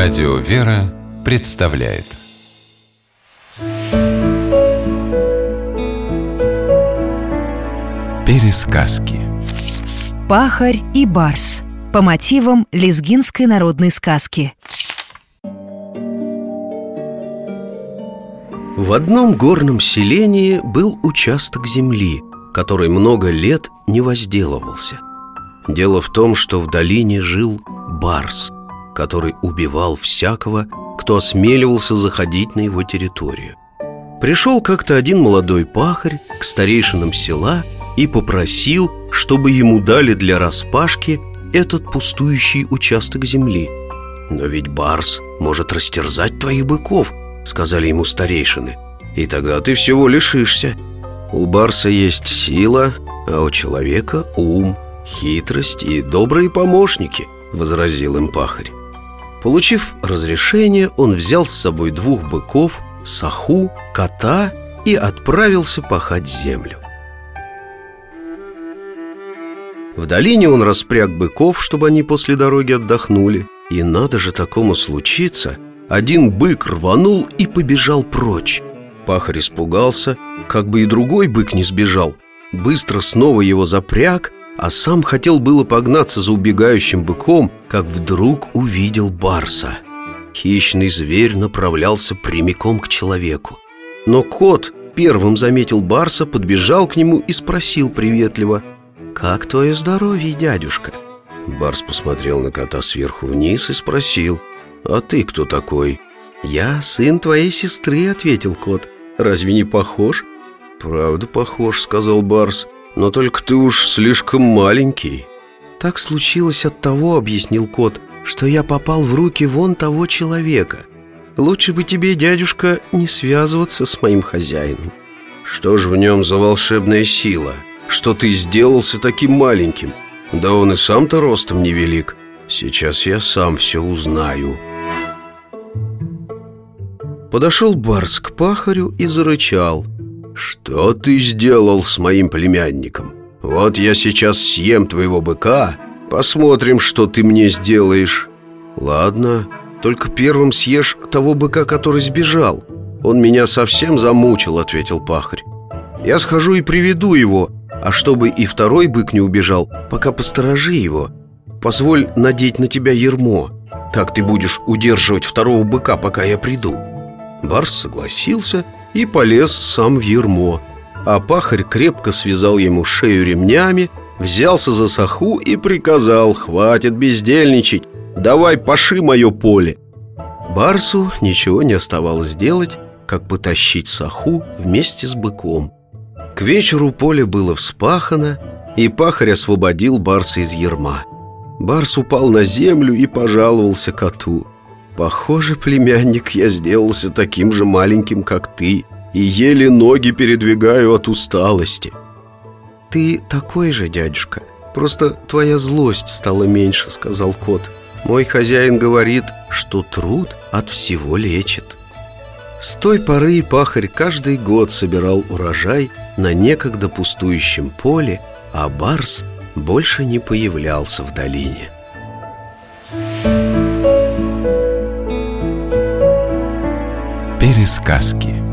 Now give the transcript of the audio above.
Радио «Вера» представляет Пересказки Пахарь и барс по мотивам лезгинской народной сказки. В одном горном селении был участок земли, который много лет не возделывался. Дело в том, что в долине жил барс, который убивал всякого, кто осмеливался заходить на его территорию. Пришел как-то один молодой пахарь к старейшинам села и попросил, чтобы ему дали для распашки этот пустующий участок земли. «Но ведь барс может растерзать твоих быков», — сказали ему старейшины. «И тогда ты всего лишишься. У барса есть сила, а у человека ум, хитрость и добрые помощники», — возразил им пахарь. Получив разрешение, он взял с собой двух быков, саху, кота и отправился пахать землю. В долине он распряг быков, чтобы они после дороги отдохнули. И надо же такому случиться, один бык рванул и побежал прочь. Пахарь испугался, как бы и другой бык не сбежал. Быстро снова его запряг, а сам хотел было погнаться за убегающим быком, как вдруг увидел барса. Хищный зверь направлялся прямиком к человеку. Но кот первым заметил барса, подбежал к нему и спросил приветливо «Как твое здоровье, дядюшка?» Барс посмотрел на кота сверху вниз и спросил «А ты кто такой?» «Я сын твоей сестры», — ответил кот «Разве не похож?» «Правда похож», — сказал Барс «Но только ты уж слишком маленький». «Так случилось от того», — объяснил кот «Что я попал в руки вон того человека Лучше бы тебе, дядюшка, не связываться с моим хозяином». «Что ж в нем за волшебная сила? Что ты сделался таким маленьким? Да он и сам-то ростом невелик. Сейчас я сам все узнаю». Подошел Барс к пахарю и зарычал. «Что ты сделал с моим племянником? Вот я сейчас съем твоего быка, посмотрим, что ты мне сделаешь». «Ладно, только первым съешь того быка, который сбежал. Он меня совсем замучил», — ответил пахарь. «Я схожу и приведу его, а чтобы и второй бык не убежал, пока посторожи его. Позволь надеть на тебя ермо. Так ты будешь удерживать второго быка, пока я приду». Барс согласился полез сам в ермо. А пахарь крепко связал ему шею ремнями, взялся за саху и приказал «Хватит бездельничать, давай паши мое поле». Барсу ничего не оставалось делать, как потащить саху вместе с быком. К вечеру поле было вспахано, и пахарь освободил Барса из ерма. Барс упал на землю и пожаловался коту – Похоже, племянник, я сделался таким же маленьким, как ты И еле ноги передвигаю от усталости Ты такой же, дядюшка Просто твоя злость стала меньше, сказал кот. Мой хозяин говорит, что труд от всего лечит С той поры пахарь каждый год собирал урожай на некогда пустующем поле А барс больше не появлялся в долине Пересказки